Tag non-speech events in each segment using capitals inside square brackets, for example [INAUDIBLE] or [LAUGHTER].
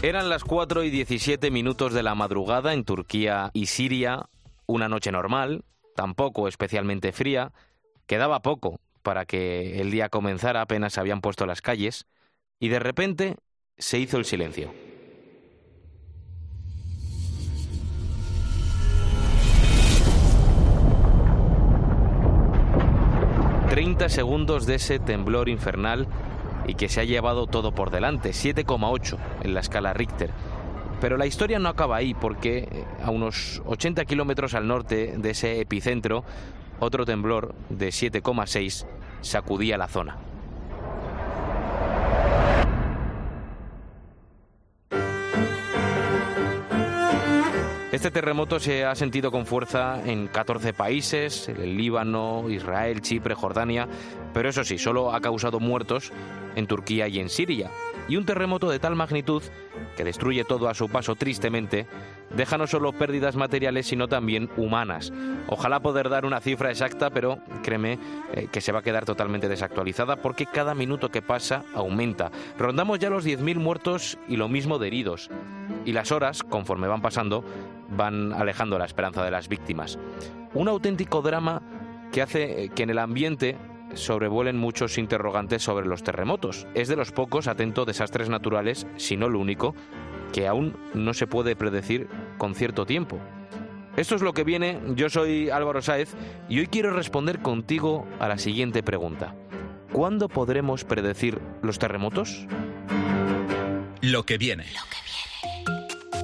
Eran las 4 y 17 minutos de la madrugada en Turquía y Siria, una noche normal, tampoco especialmente fría, quedaba poco para que el día comenzara, apenas se habían puesto las calles, y de repente se hizo el silencio. Treinta segundos de ese temblor infernal y que se ha llevado todo por delante, 7,8 en la escala Richter. Pero la historia no acaba ahí porque eh, a unos 80 kilómetros al norte de ese epicentro, otro temblor de 7,6 sacudía la zona. Este terremoto se ha sentido con fuerza en 14 países, el Líbano, Israel, Chipre, Jordania, pero eso sí, solo ha causado muertos en Turquía y en Siria. Y un terremoto de tal magnitud, que destruye todo a su paso tristemente, deja no solo pérdidas materiales, sino también humanas. Ojalá poder dar una cifra exacta, pero créeme eh, que se va a quedar totalmente desactualizada porque cada minuto que pasa aumenta. Rondamos ya los 10.000 muertos y lo mismo de heridos. Y las horas, conforme van pasando, van alejando la esperanza de las víctimas. Un auténtico drama que hace eh, que en el ambiente sobrevuelen muchos interrogantes sobre los terremotos. Es de los pocos, atento, desastres naturales, si no lo único, que aún no se puede predecir con cierto tiempo. Esto es lo que viene, yo soy Álvaro Sáez y hoy quiero responder contigo a la siguiente pregunta. ¿Cuándo podremos predecir los terremotos? Lo que viene.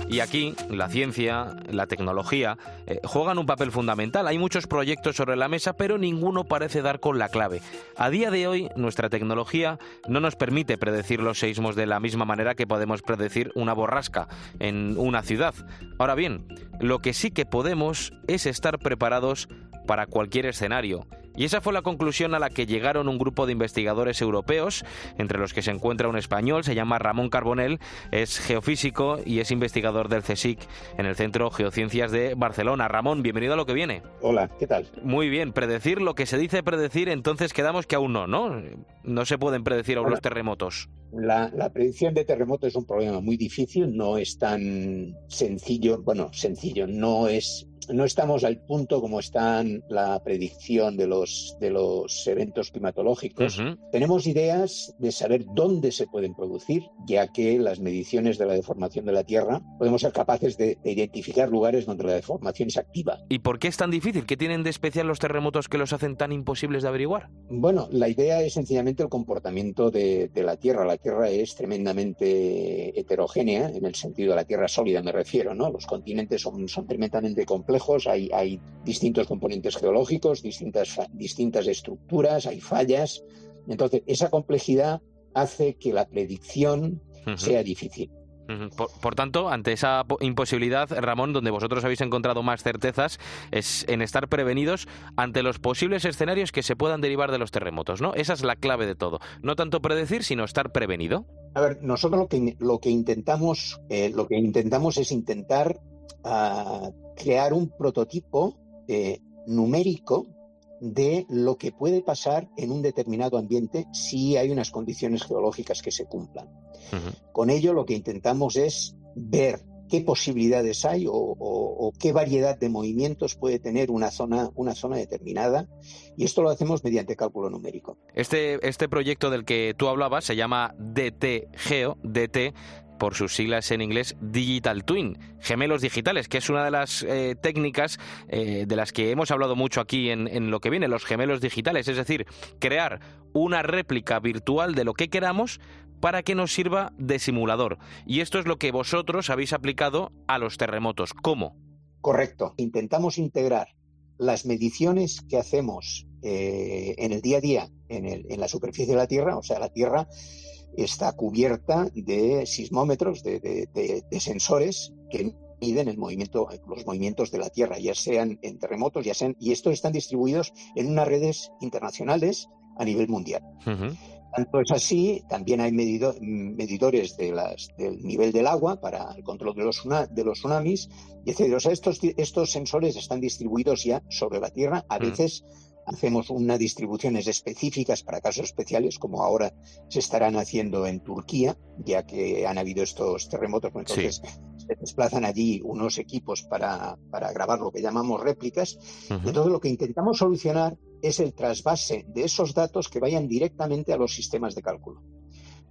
Y aquí la ciencia, la tecnología eh, juegan un papel fundamental. Hay muchos proyectos sobre la mesa, pero ninguno parece dar con la clave. A día de hoy, nuestra tecnología no nos permite predecir los seísmos de la misma manera que podemos predecir una borrasca en una ciudad. Ahora bien, lo que sí que podemos es estar preparados para cualquier escenario. Y esa fue la conclusión a la que llegaron un grupo de investigadores europeos, entre los que se encuentra un español, se llama Ramón Carbonell, es geofísico y es investigador del CSIC en el Centro Geociencias de Barcelona. Ramón, bienvenido a lo que viene. Hola, ¿qué tal? Muy bien, predecir lo que se dice predecir, entonces quedamos que aún no, ¿no? No se pueden predecir aún los terremotos. La, la, predicción de terremotos es un problema muy difícil, no es tan sencillo, bueno, sencillo, no es no estamos al punto como está la predicción de los, de los eventos climatológicos. Uh -huh. Tenemos ideas de saber dónde se pueden producir, ya que las mediciones de la deformación de la Tierra podemos ser capaces de, de, identificar lugares donde la deformación es activa. ¿Y por qué es tan difícil? ¿Qué tienen de especial los terremotos que los hacen tan imposibles de averiguar? Bueno, la idea es sencillamente el comportamiento de, de la Tierra. La Tierra es tremendamente heterogénea, en el sentido de la Tierra sólida me refiero, ¿no? Los continentes son, son tremendamente complejos hay, hay, distintos componentes geológicos, distintas, distintas estructuras, hay fallas. Entonces, esa complejidad hace que la predicción uh -huh. sea difícil. Por, por, tanto, ante esa imposibilidad, Ramón, donde vosotros habéis encontrado más certezas, es en estar prevenidos ante los posibles escenarios que se puedan derivar de los terremotos, ¿no? Esa es la clave de todo. No tanto predecir, sino estar prevenido. A ver, nosotros lo que, lo que intentamos, eh, lo que intentamos es intentar uh, crear un prototipo eh, numérico de lo que puede pasar en un determinado ambiente si hay unas condiciones geológicas que se cumplan. Con ello lo que intentamos es ver qué posibilidades hay o, qué variedad de movimientos puede tener una zona, una zona determinada. Y esto lo hacemos mediante cálculo numérico. Este, este proyecto del que tú hablabas se llama DT Geo, DT por sus siglas en inglés Digital Twin, gemelos digitales, que es una de las eh, técnicas eh, de las que hemos hablado mucho aquí en, lo que viene, los gemelos digitales, es decir, crear una réplica virtual de lo que queramos para que nos sirva de simulador. Y esto es lo que vosotros habéis aplicado a los terremotos. ¿Cómo? Correcto. Intentamos integrar las mediciones que hacemos eh, en el día a día en, el, en la superficie de la Tierra, o sea, la Tierra está cubierta de sismómetros, de, sensores que miden el movimiento, los movimientos de la Tierra, ya sean en terremotos, ya sean, y estos están distribuidos en unas redes internacionales a nivel mundial. Tanto es así, también hay medidores de las, del nivel del agua para el control de los, de los tsunamis, y etc. O sea, estos, estos sensores están distribuidos ya sobre la Tierra, a mm. veces hacemos unas distribuciones específicas para casos especiales, como ahora se estarán haciendo en Turquía, ya que han habido estos terremotos, pues entonces se desplazan allí unos equipos para, para, grabar lo que llamamos réplicas. Entonces lo que intentamos solucionar es el trasvase de esos datos que vayan directamente a los sistemas de cálculo.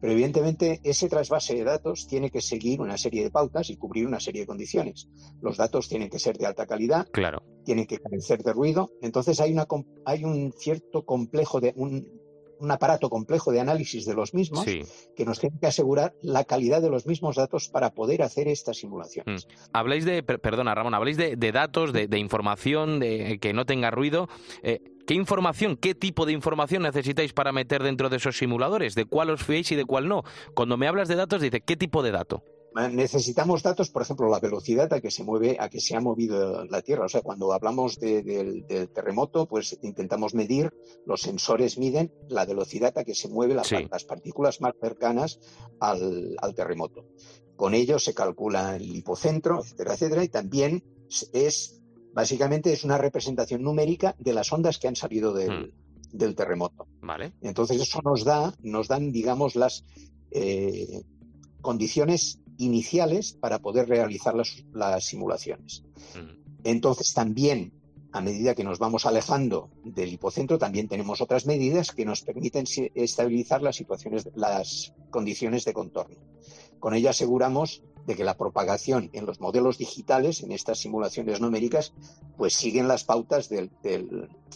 Pero evidentemente ese trasvase de datos tiene que seguir una serie de pautas y cubrir una serie de condiciones. Los datos tienen que ser de alta calidad, claro. tienen que carecer de ruido. Entonces hay, una, hay un cierto complejo de un, un aparato complejo de análisis de los mismos que nos tiene que asegurar la calidad de los mismos datos para poder hacer estas simulaciones. Mm. Habláis de, perdona Ramón, habláis de, datos, de, información, de que no tenga ruido. Eh, ¿Qué información, qué tipo de información necesitáis para meter dentro de esos simuladores? ¿De cuál os fiéis y de cuál no? Cuando me hablas de datos, dice, ¿qué tipo de dato? Necesitamos datos, por ejemplo, la velocidad a que se mueve, a que se ha movido la Tierra. O sea, cuando hablamos del terremoto, pues intentamos medir, los sensores miden la velocidad a que se mueven las partículas más cercanas al, terremoto. Con ello se calcula el hipocentro, etcétera, etcétera, y también es, básicamente, es una representación numérica de las ondas que han salido del, hmm. terremoto. Vale. Entonces eso nos da, nos dan, digamos, las eh, condiciones iniciales para poder realizar las, simulaciones. Mm. Entonces también, a medida que nos vamos alejando del hipocentro, también tenemos otras medidas que nos permiten estabilizar las situaciones, las condiciones de contorno. Con ello aseguramos de que la propagación en los modelos digitales, en estas simulaciones numéricas, pues siguen las pautas de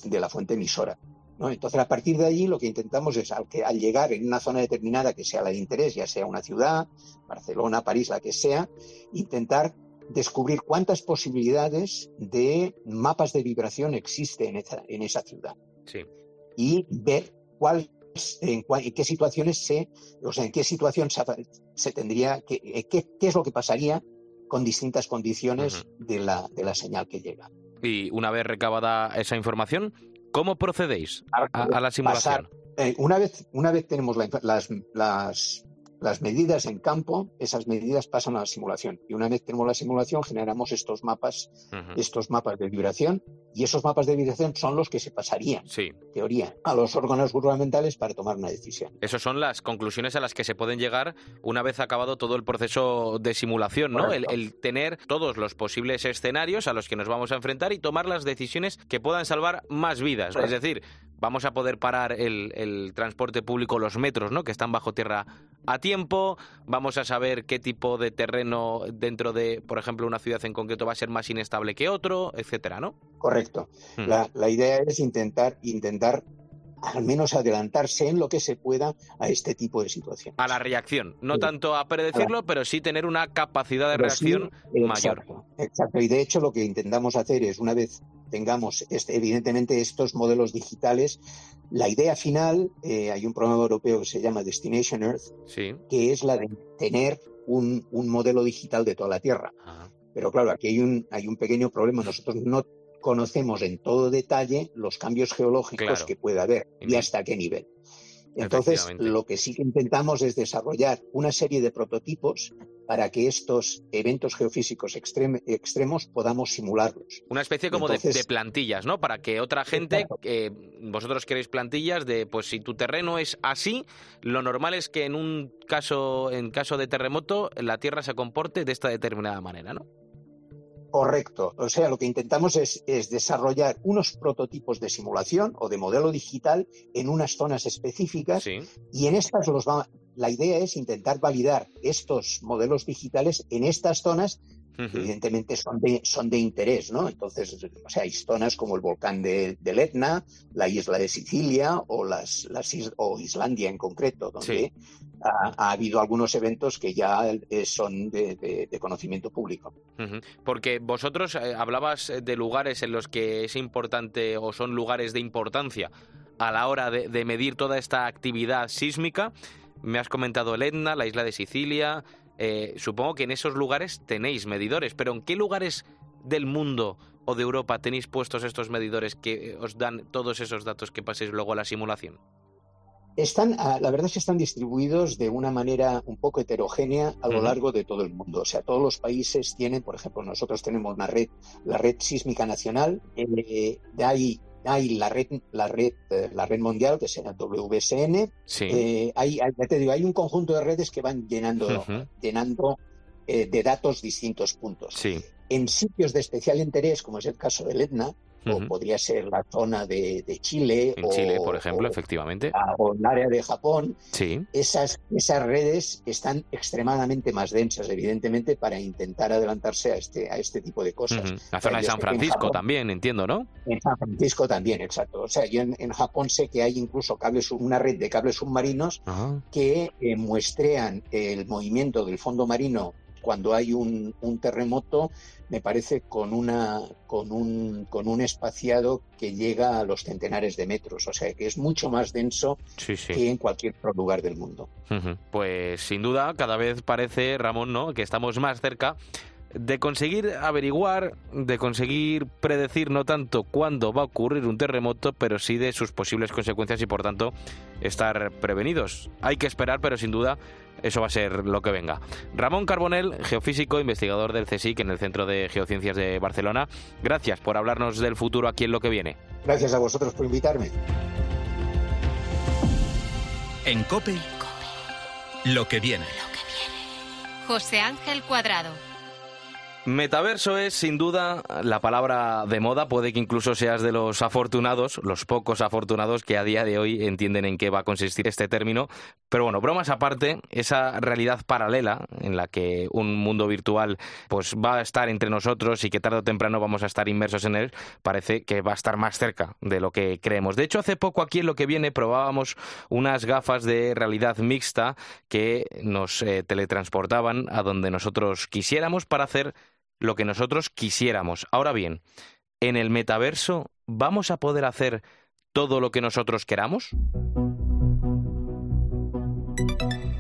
la fuente emisora. Entonces, a partir de allí, lo que intentamos es, al, que, al llegar en una zona determinada que sea la de interés, ya sea una ciudad, Barcelona, París, la que sea, intentar descubrir cuántas posibilidades de mapas de vibración existen en esa, ciudad. Y ver cuál en, qué situaciones se, o sea, en qué situación se, tendría, que, qué, es lo que pasaría con distintas condiciones de, la, de la señal que llega. Y una vez recabada esa información, ¿Cómo procedéis a, la simulación? Eh, una, vez, una vez tenemos las, las, las medidas en campo, esas medidas pasan a la simulación. Y una vez tenemos la simulación, generamos estos mapas, estos mapas de vibración, y esos mapas de vibración son los que se pasarían, sí. teoría, a los órganos gubernamentales para tomar una decisión. Esas son las conclusiones a las que se pueden llegar una vez acabado todo el proceso de simulación, ¿no? El, el, tener todos los posibles escenarios a los que nos vamos a enfrentar y tomar las decisiones que puedan salvar más vidas. Es decir, vamos a poder parar el, transporte público, los metros, ¿no? Que están bajo tierra a tiempo. Vamos a saber qué tipo de terreno dentro de, por ejemplo, una ciudad en concreto va a ser más inestable que otro, etcétera, ¿no? Correcto. Hmm. La, idea es intentar, intentar al menos adelantarse en lo que se pueda a este tipo de situaciones. A la reacción, no tanto a predecirlo, pero sí tener una capacidad de reacción mayor. Exacto, y de hecho lo que intentamos hacer es, una vez tengamos este, evidentemente estos modelos digitales, la idea final, eh, hay un programa europeo que se llama Destination Earth, que es la de tener un, modelo digital de toda la Tierra. Pero claro, aquí hay un, hay un pequeño problema. Nosotros no conocemos en todo detalle los cambios geológicos que puede haber y hasta qué nivel. Entonces, lo que sí que intentamos es desarrollar una serie de prototipos para que estos eventos geofísicos extremos podamos simularlos. Una especie como de, plantillas, ¿no? Para que otra gente, eh, vosotros queréis plantillas de, pues si tu terreno es así, lo normal es que en un caso, en caso de terremoto, la Tierra se comporte de esta determinada manera, ¿no? Correcto. O sea, lo que intentamos es, desarrollar unos prototipos de simulación o de modelo digital en unas zonas específicas y en estas los la idea es intentar validar estos modelos digitales en estas zonas evidentemente son de, son de interés, ¿no? Entonces, o sea, hay zonas como el volcán de, del Etna, la isla de Sicilia o, las, las o Islandia en concreto, donde ha, habido algunos eventos que ya eh, son de, conocimiento público. Porque vosotros eh, hablabas de lugares en los que es importante o son lugares de importancia a la hora de medir toda esta actividad sísmica. Me has comentado el Etna, la isla de Sicilia, eh, supongo que en esos lugares tenéis medidores, pero ¿en qué lugares del mundo o de Europa tenéis puestos estos medidores que os dan todos esos datos que paséis luego a la simulación? Están, ah, la verdad es que están distribuidos de una manera un poco heterogénea a lo largo de todo el mundo. O sea, todos los países tienen, por ejemplo, nosotros tenemos una red, la red sísmica nacional, eh, de ahí hay la red, la red, eh, la red mundial, que es el WSN. Eh, hay, te digo, hay un conjunto de redes que van llenando, llenando eh, de datos distintos puntos. En sitios de especial interés, como es el caso del Etna, o podría ser la zona de, Chile. En Chile, por ejemplo, efectivamente. O el área de Japón. Sí. Esas, esas redes están extremadamente más densas, evidentemente, para intentar adelantarse a este, a este tipo de cosas. La zona de San Francisco también, entiendo, ¿no? En San Francisco también, exacto. O sea, yo en, Japón sé que hay incluso cables, una red de cables submarinos que eh, muestrean el movimiento del fondo marino cuando hay un, terremoto, me parece con una con un con un espaciado que llega a los centenares de metros, o sea que es mucho más denso que en cualquier otro lugar del mundo. Pues sin duda, cada vez parece, Ramón, ¿no? que estamos más cerca de conseguir averiguar, de conseguir predecir no tanto cuándo va a ocurrir un terremoto, pero sí de sus posibles consecuencias y por tanto estar prevenidos. Hay que esperar, pero sin duda eso va a ser lo que venga. Ramón Carbonel, geofísico, investigador del CSIC en el Centro de Geociencias de Barcelona, gracias por hablarnos del futuro aquí en lo que viene. Gracias a vosotros por invitarme. En COPE, lo que viene. José Ángel Cuadrado. Metaverso es sin duda la palabra de moda, puede que incluso seas de los afortunados, los pocos afortunados que a día de hoy entienden en qué va a consistir este término, pero bueno, bromas aparte, esa realidad paralela en la que un mundo virtual pues va a estar entre nosotros y que tarde o temprano vamos a estar inmersos en él, parece que va a estar más cerca de lo que creemos. De hecho, hace poco aquí en lo que viene probábamos unas gafas de realidad mixta que nos eh, teletransportaban a donde nosotros quisiéramos para hacer lo que nosotros quisiéramos. Ahora bien, ¿en el metaverso vamos a poder hacer todo lo que nosotros queramos?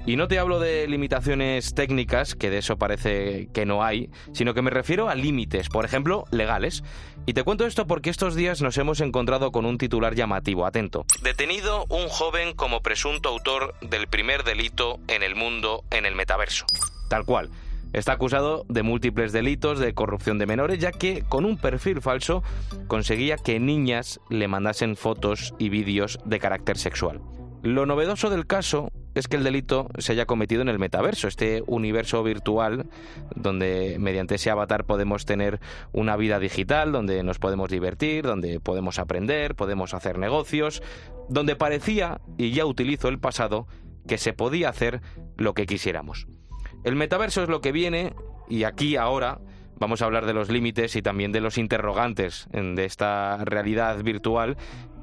Y no te hablo de limitaciones técnicas, que de eso parece que no hay, sino que me refiero a límites, por ejemplo, legales. Y te cuento esto porque estos días nos hemos encontrado con un titular llamativo, atento. Detenido un joven como presunto autor del primer delito en el mundo en el metaverso. Tal cual. Está acusado de múltiples delitos de corrupción de menores, ya que con un perfil falso conseguía que niñas le mandasen fotos y vídeos de carácter sexual. Lo novedoso del caso es que el delito se haya cometido en el metaverso, este universo virtual donde mediante ese avatar podemos tener una vida digital, donde nos podemos divertir, donde podemos aprender, podemos hacer negocios, donde parecía, y ya utilizo el pasado, que se podía hacer lo que quisiéramos. El metaverso es lo que viene y aquí ahora vamos a hablar de los límites y también de los interrogantes de esta realidad virtual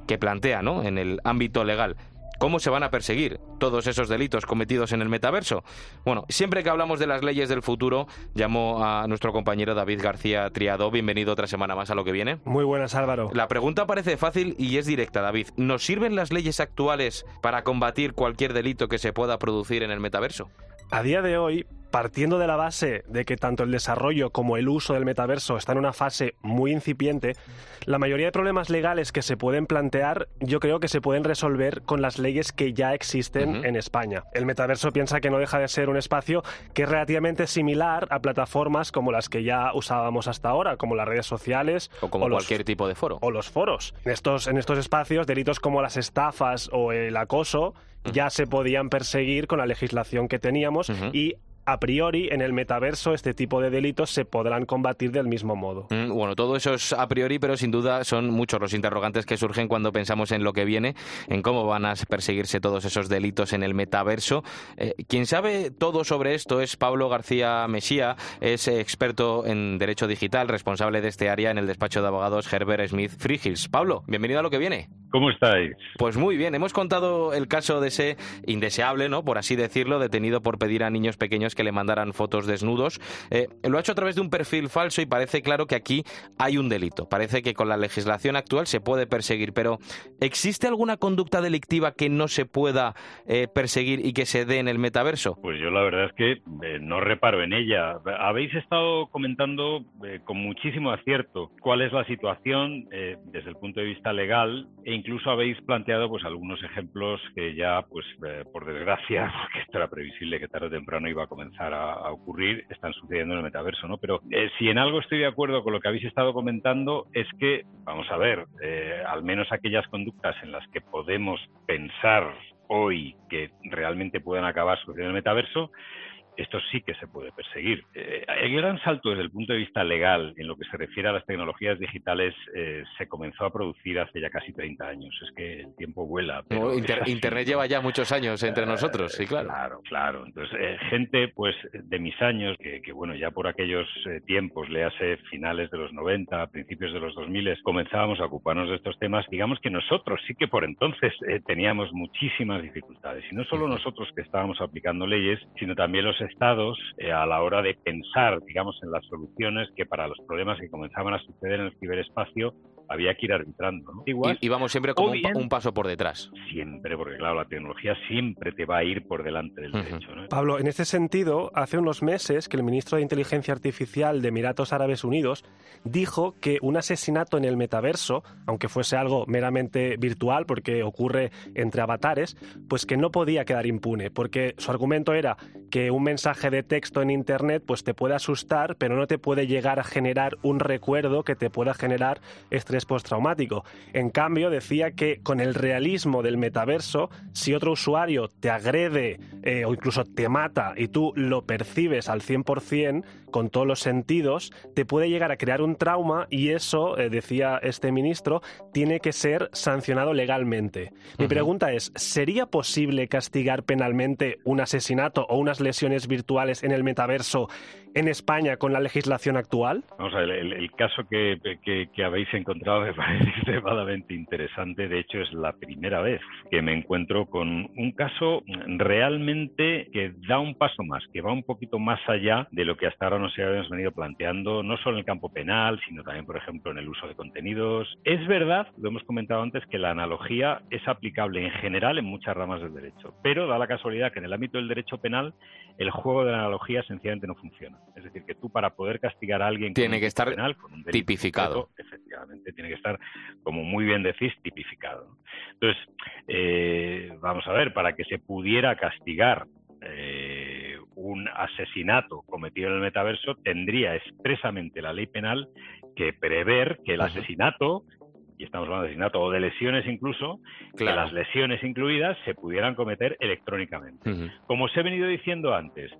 que plantea ¿no? en el ámbito legal. ¿Cómo se van a perseguir todos esos delitos cometidos en el metaverso? Bueno, siempre que hablamos de las leyes del futuro, llamo a nuestro compañero David García Triado. Bienvenido otra semana más a lo que viene. Muy buenas, Álvaro. La pregunta parece fácil y es directa, David. ¿Nos sirven las leyes actuales para combatir cualquier delito que se pueda producir en el metaverso? A día de hoy, partiendo de la base de que tanto el desarrollo como el uso del metaverso está en una fase muy incipiente, la mayoría de problemas legales que se pueden plantear yo creo que se pueden resolver con las leyes que ya existen en España. El metaverso piensa que no deja de ser un espacio que es relativamente similar a plataformas como las que ya usábamos hasta ahora, como las redes sociales o como cualquier tipo de foro. o los foros. En estos, en estos espacios, delitos como las estafas o el acoso ya se podían perseguir con la legislación que teníamos y a priori en el metaverso este tipo de delitos se podrán combatir del mismo modo. Mm, Bueno, todo eso es a priori, pero sin duda son muchos los interrogantes que surgen cuando pensamos en lo que viene, en cómo van a perseguirse todos esos delitos en el metaverso. Eh, quien sabe todo sobre esto es Pablo García Mesía, es experto en derecho digital, responsable de este área en el despacho de abogados Herbert Smith Freehills. Pablo, bienvenido a lo que viene. ¿Cómo estáis? Pues muy bien, hemos contado el caso de ese indeseable, ¿no? Por así decirlo, detenido por pedir a niños pequeños que le mandaran fotos desnudos. Eh, lo ha hecho a través de un perfil falso y parece claro que aquí hay un delito. Parece que con la legislación actual se puede perseguir, pero ¿existe alguna conducta delictiva que no se pueda eh, perseguir y que se dé en el metaverso? Pues yo la verdad es que eh, no reparo en ella. Habéis estado comentando con muchísimo acierto cuál es la situación desde el punto de vista legal e incluso habéis planteado pues algunos ejemplos que ya pues eh, por desgracia, [LAUGHS] porque esto era previsible que tarde o temprano iba a comenzar a, a ocurrir, están sucediendo en el metaverso, ¿no? Pero eh, si en algo estoy de acuerdo con lo que habéis estado comentando es que, vamos a ver, eh, al menos aquellas conductas en las que podemos pensar hoy que realmente puedan acabar sucediendo en el metaverso, esto sí que se puede perseguir. Eh, el gran salto desde el punto de vista legal en lo que se refiere a las tecnologías digitales eh, se comenzó a producir hace ya casi 30 años. Es que el tiempo vuela. pero No, Inter-. Internet lleva ya muchos años entre nosotros, sí, claro. Claro, claro. Entonces, eh, gente pues de mis años, que, que, bueno, ya por aquellos tiempos, léase finales de los 90, principios de los 2000, comenzábamos a ocuparnos de estos temas. Digamos que nosotros sí que por entonces teníamos muchísimas dificultades. Y no solo nosotros que estábamos aplicando leyes, sino también los estados eh, a la hora de pensar, digamos, en las soluciones que para los problemas que comenzaban a suceder en el ciberespacio había que ir arbitrando. ¿no? Igual, Y, y vamos siempre como un, bien- un paso por detrás. siempre, porque claro, la tecnología siempre te va a ir por delante del derecho. ¿no? Pablo, en este sentido, hace unos meses que el ministro de Inteligencia Artificial de Emiratos Árabes Unidos dijo que un asesinato en el metaverso, aunque fuese algo meramente virtual porque ocurre entre avatares, pues que no podía quedar impune, porque su argumento era que un mensaje de texto en internet pues te puede asustar, pero no te puede llegar a generar un recuerdo que te pueda generar estrés postraumático. En cambio, decía que con el realismo del metaverso, si otro usuario te agrede eh, o incluso te mata y tú lo percibes al 100% con todos los sentidos, te puede llegar a crear un trauma y eso, eh, decía este ministro, tiene que ser sancionado legalmente. Mi pregunta es, ¿sería posible castigar penalmente un asesinato o unas lesiones virtuales en el metaverso en España con la legislación actual? Vamos a ver, el, caso que, que- que habéis encontrado me [LAUGHS] parece extremadamente interesante. De hecho, es la primera vez que me encuentro con un caso realmente que da un paso más, que va un poquito más allá de lo que hasta ahora nos habíamos venido planteando, no solo en el campo penal, sino también, por ejemplo, en el uso de contenidos. Es verdad, lo hemos comentado antes, que la analogía es aplicable en general en muchas ramas del derecho, pero da la casualidad que en el ámbito del derecho penal el juego de la analogía sencillamente no funciona. Es decir, que tú para poder castigar a alguien con Tiene un que estar penal, con un tipificado. concreto, efectivamente, tiene que estar, como muy bien decís, tipificado. Entonces, eh, vamos a ver, para que se pudiera castigar eh, un asesinato cometido en el metaverso, tendría expresamente la ley penal que prever que el asesinato, y estamos hablando de asesinato o de lesiones incluso, Claro. que las lesiones incluidas se pudieran cometer electrónicamente. Como os he venido diciendo antes,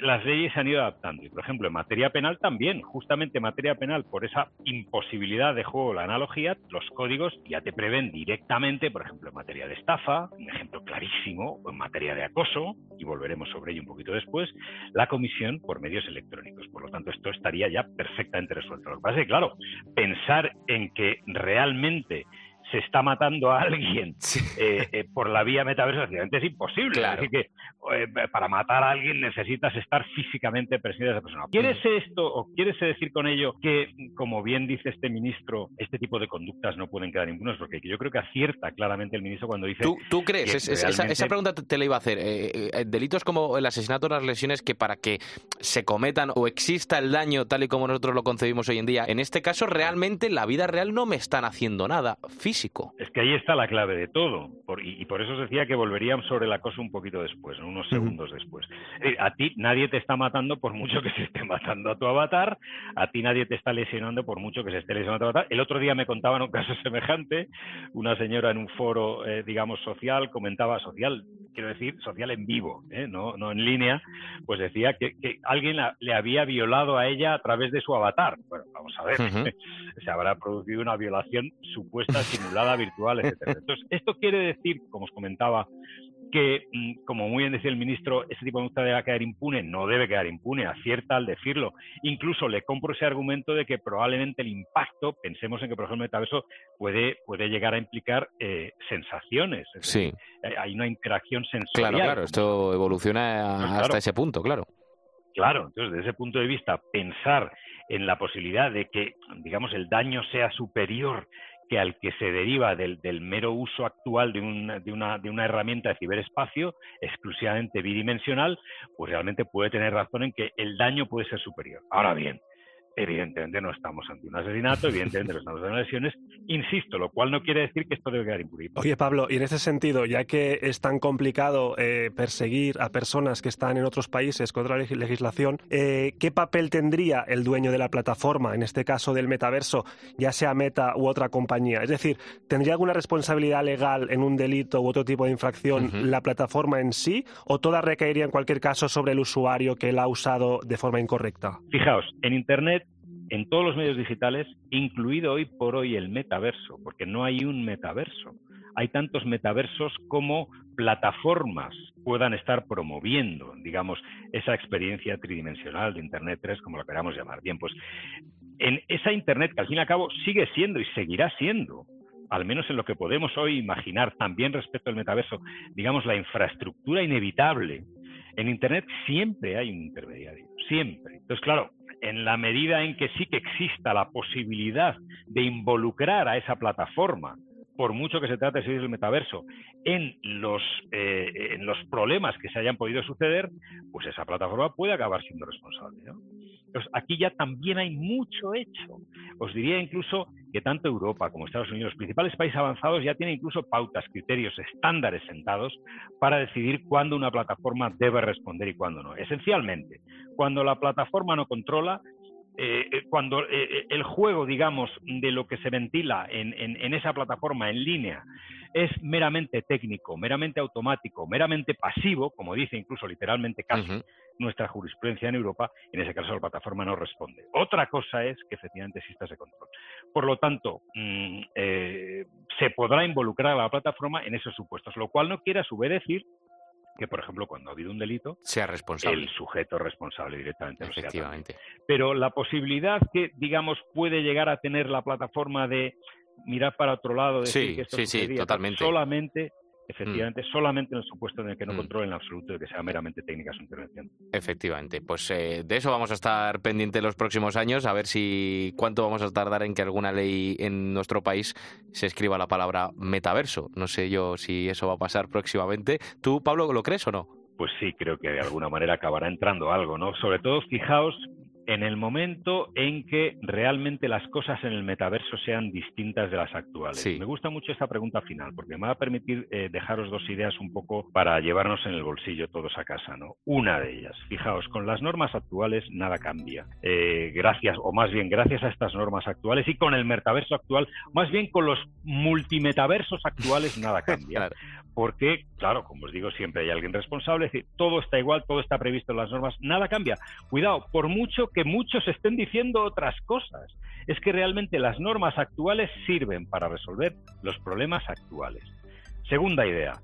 las leyes se han ido adaptando. Y, por ejemplo, en materia penal también, justamente en materia penal, por esa imposibilidad de juego, la analogía, los códigos ya te prevén directamente, por ejemplo, en materia de estafa, un ejemplo clarísimo, o en materia de acoso, y volveremos sobre ello un poquito después, la comisión por medios electrónicos. Por lo tanto, esto estaría ya perfectamente resuelto. Lo que pasa es que, claro, pensar en que realmente se está matando a alguien [LAUGHS] eh, eh, por la vía metaverso, es imposible. Claro. Decir, que eh, para matar a alguien necesitas estar físicamente presente esa persona. ¿Quieres esto o quieres decir con ello que, como bien dice este ministro, este tipo de conductas no pueden quedar impunes? Porque yo creo que acierta claramente el ministro cuando dice... ¿Tú, tú crees? esa, pregunta te la iba a hacer. Delitos como el asesinato o las lesiones que para que se cometan o exista el daño tal y como nosotros lo concebimos hoy en día, en este caso realmente la vida real no me están haciendo nada físico. Es que ahí está la clave de todo. y, por eso os decía que volveríamos sobre la cosa un poquito después, unos segundos después. Eh, a ti nadie te está matando por mucho que se esté matando a tu avatar, a ti nadie te está lesionando por mucho que se esté lesionando a tu avatar. El otro día me contaban un caso [LAUGHS] semejante, una señora en un foro, eh, digamos, social, comentaba social, quiero decir, social en vivo, ¿eh? no, no en línea, pues decía que, alguien le había violado a ella a través de su avatar. Bueno, vamos a ver, [LAUGHS] se habrá producido una violación supuesta, simulada, virtual, etc. [LAUGHS] Entonces, esto quiere decir, como os comentaba, que, mm, como muy bien decía el ministro, ese tipo de conducta debe quedar impune, no debe quedar impune, acierta al decirlo. Incluso le compro ese argumento de que probablemente el impacto, pensemos en que, por ejemplo, el metaverso puede, puede llegar a implicar eh, sensaciones. sí. Eh, hay una interacción sensorial. Claro, claro, esto evoluciona pues hasta ese punto, claro. Claro, entonces desde ese punto de vista, pensar en la posibilidad de que, digamos, el daño sea superior que al que se deriva del, mero uso actual de una, de, una, de una herramienta de ciberespacio exclusivamente bidimensional, pues realmente puede tener razón en que el daño puede ser superior. Ahora bien, Evidentemente no estamos ante un asesinato, evidentemente no estamos ante lesiones, insisto, lo cual no quiere decir que esto debe quedar impune. Oye, Pablo, y en ese sentido, ya que es tan complicado eh, perseguir a personas que están en otros países contra la legislación, eh, ¿qué papel tendría el dueño de la plataforma, en este caso del metaverso, ya sea Meta u otra compañía? Es decir, ¿tendría alguna responsabilidad legal en un delito u otro tipo de infracción la plataforma en sí, o toda recaería en cualquier caso sobre el usuario que la ha usado de forma incorrecta? Fijaos, en Internet en todos los medios digitales, incluido hoy por hoy el metaverso, porque no hay un metaverso. Hay tantos metaversos como plataformas puedan estar promoviendo, digamos, esa experiencia tridimensional de Internet 3, como lo queramos llamar. Bien, pues en esa Internet que al fin y al cabo sigue siendo y seguirá siendo, al menos en lo que podemos hoy imaginar también respecto al metaverso, digamos, la infraestructura inevitable. En Internet siempre hay un intermediario, siempre. Entonces, claro, en la medida en que sí que exista la posibilidad de involucrar a esa plataforma, por mucho que se trate de seguir el metaverso, en los, eh, en los problemas que se hayan podido suceder, pues esa plataforma puede acabar siendo responsable. Aquí ya también hay mucho hecho. Os diría incluso que tanto Europa como Estados Unidos, los principales países avanzados, ya tienen incluso pautas, criterios, estándares sentados para decidir cuándo una plataforma debe responder y cuándo no. Esencialmente, cuando la plataforma no controla, eh, eh, cuando eh, el juego, digamos, de lo que se ventila en, en, esa plataforma en línea es meramente técnico, meramente automático, meramente pasivo, como dice incluso literalmente casi nuestra jurisprudencia en Europa, en ese caso la plataforma no responde. Otra cosa es que efectivamente exista ese control. Por lo tanto, mm, se podrá involucrar a la plataforma en esos supuestos, lo cual no quiere a su vez decir que, por ejemplo, cuando ha habido un delito, sea responsable. El sujeto responsable directamente. Efectivamente. Pero la posibilidad que, digamos, puede llegar a tener la plataforma de mirar para otro lado, decir sí, que esto sí, sí, totalmente. solamente efectivamente, mm. solamente en el supuesto en el que no mm. controlen en absoluto de que sea meramente técnica su intervención. Efectivamente, pues eh, de eso vamos a estar pendientes los próximos años, a ver si cuánto vamos a tardar en que alguna ley en nuestro país se escriba la palabra metaverso. No sé yo si eso va a pasar próximamente. ¿Tú, Pablo, lo crees o no? Pues sí, creo que de alguna manera acabará entrando algo, ¿no? Sobre todo, fijaos en el momento en que realmente las cosas en el metaverso sean distintas de las actuales. Me gusta mucho esta pregunta final porque me va a permitir eh, dejaros dos ideas un poco para llevarnos en el bolsillo todos a casa. ¿no? Una de ellas, fijaos, con las normas actuales nada cambia. Eh, gracias, o más bien gracias a estas normas actuales y con el metaverso actual, más bien con los multimetaversos actuales nada [LAUGHS] cambia porque, claro, como os digo, siempre hay alguien responsable, es decir, todo está igual, todo está previsto en las normas, nada cambia. Cuidado, por mucho que muchos estén diciendo otras cosas, es que realmente las normas actuales sirven para resolver los problemas actuales. Segunda idea.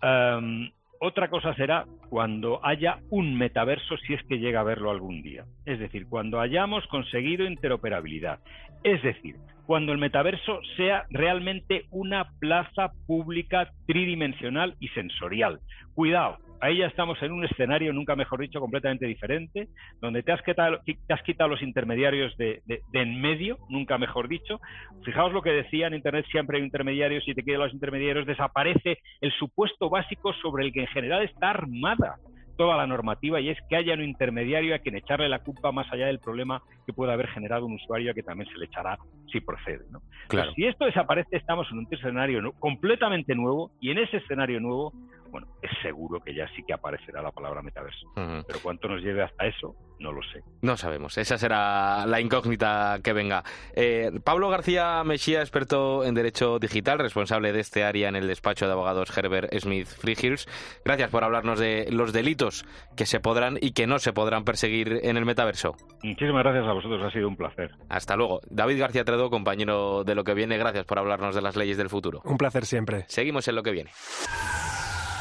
Em, otra cosa será cuando haya un metaverso, si es que llega a verlo algún día. Es decir, cuando hayamos conseguido interoperabilidad. Es decir, cuando el metaverso sea realmente una plaza pública tridimensional y sensorial. Cuidado, Ahí ya estamos en un escenario, nunca mejor dicho, completamente diferente, donde te has quitado, te has quitado los intermediarios de, en medio, nunca mejor dicho. Fijaos lo que decía en Internet, siempre hay intermediarios, si te quedan los intermediarios desaparece el supuesto básico sobre el que en general está armada toda la normativa y es que haya un intermediario a quien echarle la culpa más allá del problema que pueda haber generado un usuario a que también se le echará si procede. ¿no? Claro. si esto desaparece, estamos en un escenario completamente nuevo y en ese escenario nuevo bueno, es seguro que ya sí que aparecerá la palabra metaverso. Pero cuánto nos lleve hasta eso, no lo sé. No sabemos, esa será la incógnita que venga. Eh, Pablo García Mejía, experto en Derecho Digital, responsable de este área en el despacho de abogados Herbert Smith Freehills. Gracias por hablarnos de los delitos que se podrán y que no se podrán perseguir en el metaverso. Muchísimas gracias a vosotros, ha sido un placer. Hasta luego. David García Tredo, compañero de Lo que viene, gracias por hablarnos de las leyes del futuro. Un placer siempre. Seguimos en Lo que viene.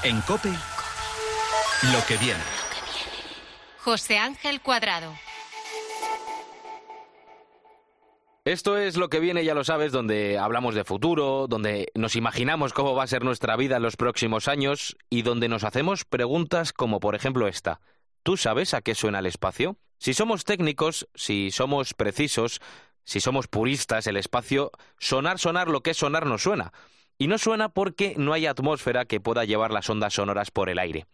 En COPE, lo que viene. José Ángel Cuadrado. Esto es lo que viene, ya lo sabes, donde hablamos de futuro, donde nos imaginamos cómo va a ser nuestra vida en los próximos años y donde nos hacemos preguntas como por ejemplo esta. ¿Tú sabes a qué suena el espacio? Si somos técnicos, si somos precisos, si somos puristas, el espacio, sonar, sonar, lo que es sonar no suena. Y no suena porque no hay atmósfera que pueda llevar las ondas sonoras por el aire.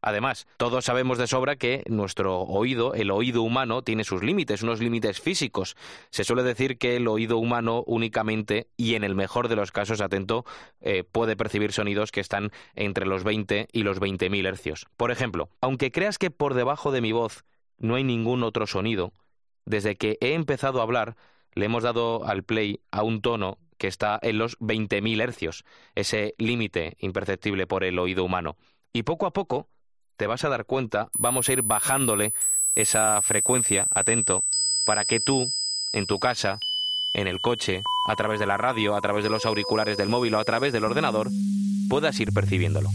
Además, todos sabemos de sobra que nuestro oído, el oído humano, tiene sus límites, unos límites físicos. Se suele decir que el oído humano únicamente, y en el mejor de los casos, atento, eh, puede percibir sonidos que están entre los 20 y los 20.000 hercios. Por ejemplo, aunque creas que por debajo de mi voz no hay ningún otro sonido, desde que he empezado a hablar, le hemos dado al play a un tono que está en los 20.000 hercios, ese límite imperceptible por el oído humano. Y poco a poco te vas a dar cuenta, vamos a ir bajándole esa frecuencia, atento, para que tú, en tu casa, en el coche, a través de la radio, a través de los auriculares del móvil o a través del ordenador, puedas ir percibiéndolo.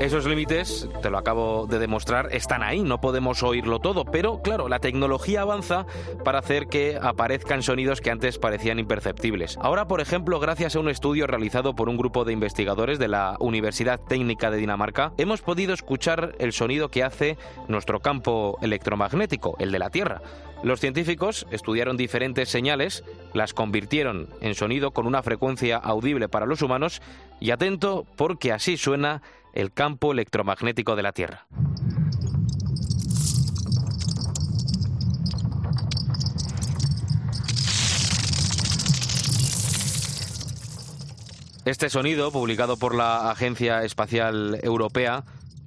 Esos límites, te lo acabo de demostrar, están ahí, no podemos oírlo todo, pero claro, la tecnología avanza para hacer que aparezcan sonidos que antes parecían imperceptibles. Ahora, por ejemplo, gracias a un estudio realizado por un grupo de investigadores de la Universidad Técnica de Dinamarca, hemos podido escuchar el sonido que hace nuestro campo electromagnético, el de la Tierra. Los científicos estudiaron diferentes señales, las convirtieron en sonido con una frecuencia audible para los humanos y atento porque así suena el campo electromagnético de la Tierra. Este sonido, publicado por la Agencia Espacial Europea,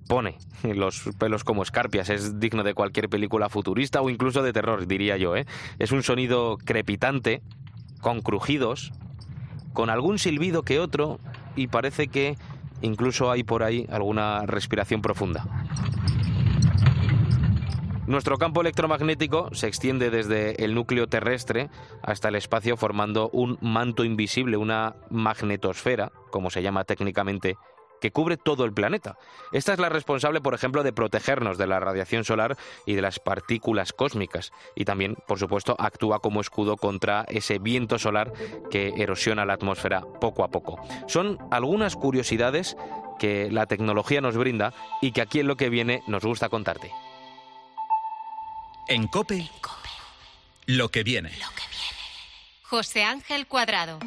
pone [LAUGHS] los pelos como escarpias. Es digno de cualquier película futurista o incluso de terror, diría yo. ¿eh? Es un sonido crepitante, con crujidos, con algún silbido que otro, y parece que incluso hay por ahí alguna respiración profunda. Nuestro campo electromagnético se extiende desde el núcleo terrestre hasta el espacio formando un manto invisible, una magnetosfera, como se llama técnicamente que cubre todo el planeta. Esta es la responsable, por ejemplo, de protegernos de la radiación solar y de las partículas cósmicas. Y también, por supuesto, actúa como escudo contra ese viento solar que erosiona la atmósfera poco a poco. Son algunas curiosidades que la tecnología nos brinda y que aquí en lo que viene nos gusta contarte. En Cope, lo que viene. Lo que viene. José Ángel Cuadrado.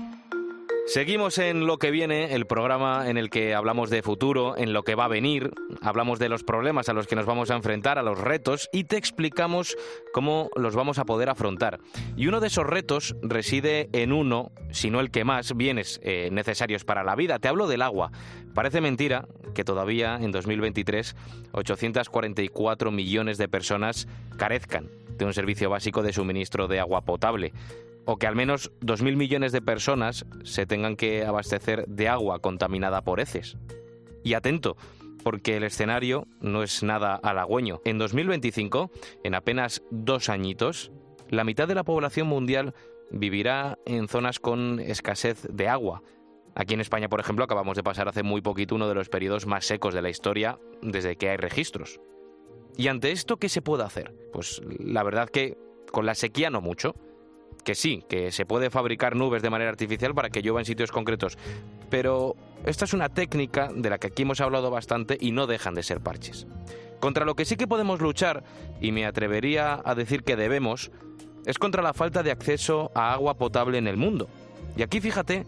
Seguimos en lo que viene, el programa en el que hablamos de futuro, en lo que va a venir, hablamos de los problemas a los que nos vamos a enfrentar, a los retos y te explicamos cómo los vamos a poder afrontar. Y uno de esos retos reside en uno, si no el que más, bienes eh, necesarios para la vida. Te hablo del agua. Parece mentira que todavía en 2023 844 millones de personas carezcan de un servicio básico de suministro de agua potable o que al menos 2.000 millones de personas se tengan que abastecer de agua contaminada por heces. Y atento, porque el escenario no es nada halagüeño. En 2025, en apenas dos añitos, la mitad de la población mundial vivirá en zonas con escasez de agua. Aquí en España, por ejemplo, acabamos de pasar hace muy poquito uno de los periodos más secos de la historia desde que hay registros. ¿Y ante esto qué se puede hacer? Pues la verdad que con la sequía no mucho que sí, que se puede fabricar nubes de manera artificial para que llueva en sitios concretos, pero esta es una técnica de la que aquí hemos hablado bastante y no dejan de ser parches. Contra lo que sí que podemos luchar, y me atrevería a decir que debemos, es contra la falta de acceso a agua potable en el mundo. Y aquí fíjate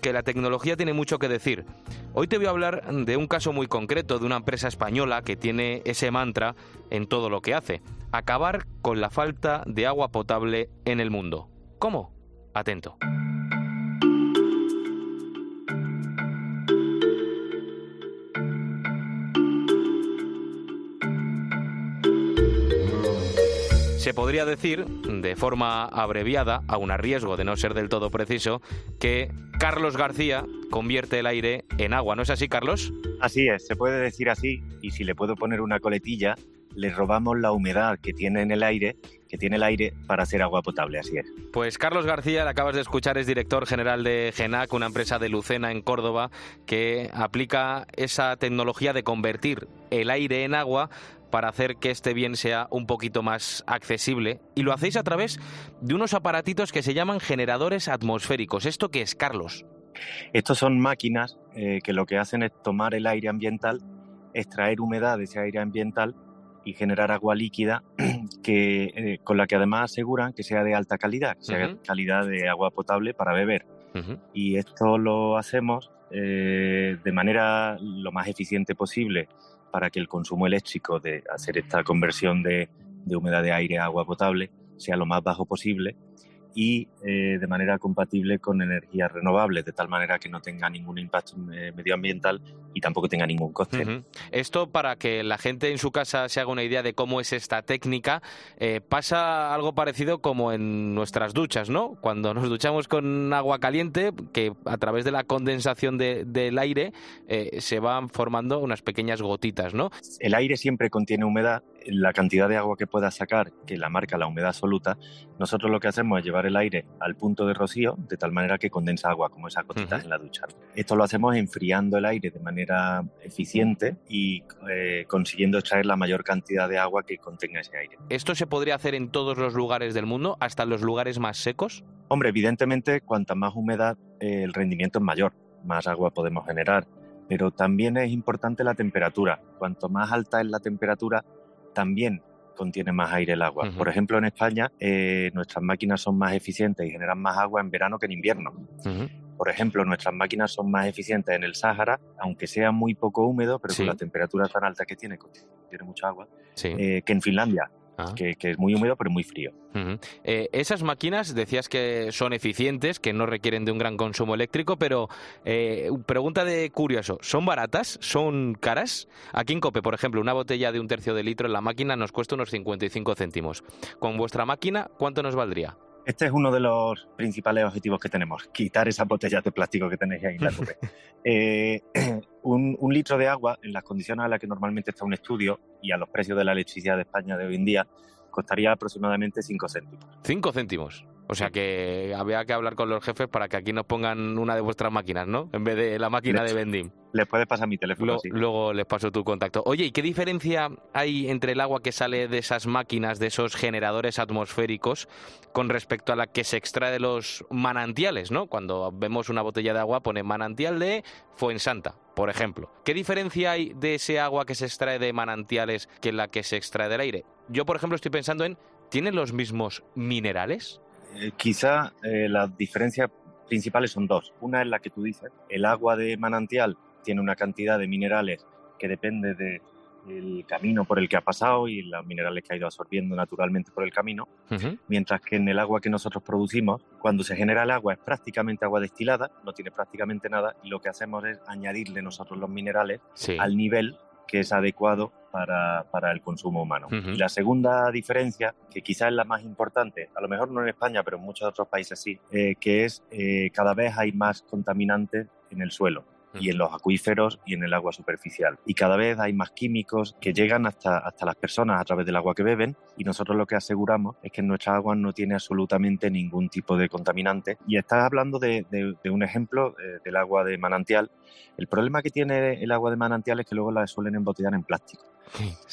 que la tecnología tiene mucho que decir. Hoy te voy a hablar de un caso muy concreto de una empresa española que tiene ese mantra en todo lo que hace. Acabar con la falta de agua potable en el mundo. ¿Cómo? Atento. Se podría decir, de forma abreviada, aun a riesgo de no ser del todo preciso, que Carlos García convierte el aire en agua. ¿No es así, Carlos? Así es, se puede decir así, y si le puedo poner una coletilla, le robamos la humedad que tiene en el aire, que tiene el aire para hacer agua potable, así es. Pues Carlos García, le acabas de escuchar, es director general de GENAC, una empresa de Lucena en Córdoba que aplica esa tecnología de convertir el aire en agua para hacer que este bien sea un poquito más accesible y lo hacéis a través de unos aparatitos que se llaman generadores atmosféricos. ¿Esto qué es, Carlos? Estos son máquinas eh, que lo que hacen es tomar el aire ambiental, extraer humedad de ese aire ambiental y generar agua líquida [CLEARS THROAT] que, eh, con la que además aseguran que sea de alta calidad, que sea calidad de agua potable para beber. Y esto lo hacemos eh, de manera lo más eficiente posible para que el consumo eléctrico de hacer esta conversión de, de humedad de aire a agua potable sea lo más bajo posible y eh, de manera compatible con energías renovables, de tal manera que no tenga ningún impacto eh, medioambiental y tampoco tenga ningún coste. Esto para que la gente en su casa se haga una idea de cómo es esta técnica, eh, pasa algo parecido como en nuestras duchas, ¿no? Cuando nos duchamos con agua caliente, que a través de la condensación de- del aire eh, se van formando unas pequeñas gotitas, ¿no? El aire siempre contiene humedad, la cantidad de agua que pueda sacar, que la marca la humedad absoluta, nosotros lo que hacemos es llevar el aire al punto de rocío, de tal manera que condensa agua, como esas gotitas en la ducha. Esto lo hacemos enfriando el aire de manera eficiente y eh, consiguiendo extraer la mayor cantidad de agua que contenga ese aire. ¿Esto se podría hacer en todos los lugares del mundo, hasta en los lugares más secos? Hombre, evidentemente, cuanta más humedad, eh, el rendimiento es mayor, más agua podemos generar, pero también es importante la temperatura. Cuanto más alta es la temperatura, también contiene más aire el agua. Por ejemplo, en España, eh, nuestras máquinas son más eficientes y generan más agua en verano que en invierno. Por ejemplo, nuestras máquinas son más eficientes en el Sáhara, aunque sea muy poco húmedo, pero Sí. con la temperatura tan alta que tiene, tiene mucha agua, Sí. eh, que en Finlandia, Ah. que, que es muy húmedo pero muy frío. Eh, esas máquinas decías que son eficientes, que no requieren de un gran consumo eléctrico, pero eh, pregunta de curioso, ¿son baratas? ¿Son caras? Aquí en Cope, por ejemplo, una botella de un tercio de litro en la máquina nos cuesta unos 55 céntimos. Con vuestra máquina, ¿cuánto nos valdría? Este es uno de los principales objetivos que tenemos, quitar esas botellas de plástico que tenéis ahí en la nube. [LAUGHS] Eh, [CLEARS THROAT] un, un litro de agua, en las condiciones a las que normalmente está un estudio y a los precios de la electricidad de España de hoy en día, costaría aproximadamente 5 céntimos. 5 céntimos. O sea que había que hablar con los jefes para que aquí nos pongan una de vuestras máquinas, ¿no? En vez de la máquina de vending. Les puedes pasar mi teléfono. Lo- sí. Luego les paso tu contacto. Oye, ¿y qué diferencia hay entre el agua que sale de esas máquinas, de esos generadores atmosféricos, con respecto a la que se extrae de los manantiales, ¿no? Cuando vemos una botella de agua pone manantial de Fuensanta, por ejemplo. ¿Qué diferencia hay de ese agua que se extrae de manantiales que la que se extrae del aire? Yo, por ejemplo, estoy pensando en, ¿tienen los mismos minerales? Eh, quizá eh, las diferencias principales son dos. Una es la que tú dices. El agua de manantial tiene una cantidad de minerales que depende de- del camino por el que ha pasado y los minerales que ha ido absorbiendo naturalmente por el camino. Mientras que en el agua que nosotros producimos, cuando se genera el agua es prácticamente agua destilada, no tiene prácticamente nada y lo que hacemos es añadirle nosotros los minerales Sí. al nivel que es adecuado para, para el consumo humano. Y la segunda diferencia, que quizás es la más importante, a lo mejor no en España, pero en muchos otros países sí, eh, que es eh, cada vez hay más contaminantes en el suelo y en los acuíferos y en el agua superficial. Y cada vez hay más químicos que llegan hasta, hasta las personas a través del agua que beben y nosotros lo que aseguramos es que en nuestras aguas no tiene absolutamente ningún tipo de contaminante. Y estás hablando de, de- de un ejemplo eh, del agua de manantial. El problema que tiene el agua de manantial es que luego la suelen embotellar en plástico.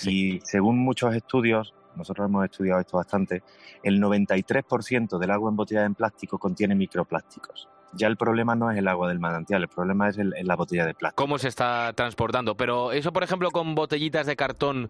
Y según muchos estudios nosotros hemos estudiado esto bastante, el 93% del agua embotellada en plástico contiene microplásticos. Ya el problema no es el agua del manantial, el problema es el- la botella de plástico. ¿Cómo se está transportando? Pero eso, por ejemplo, con botellitas de cartón,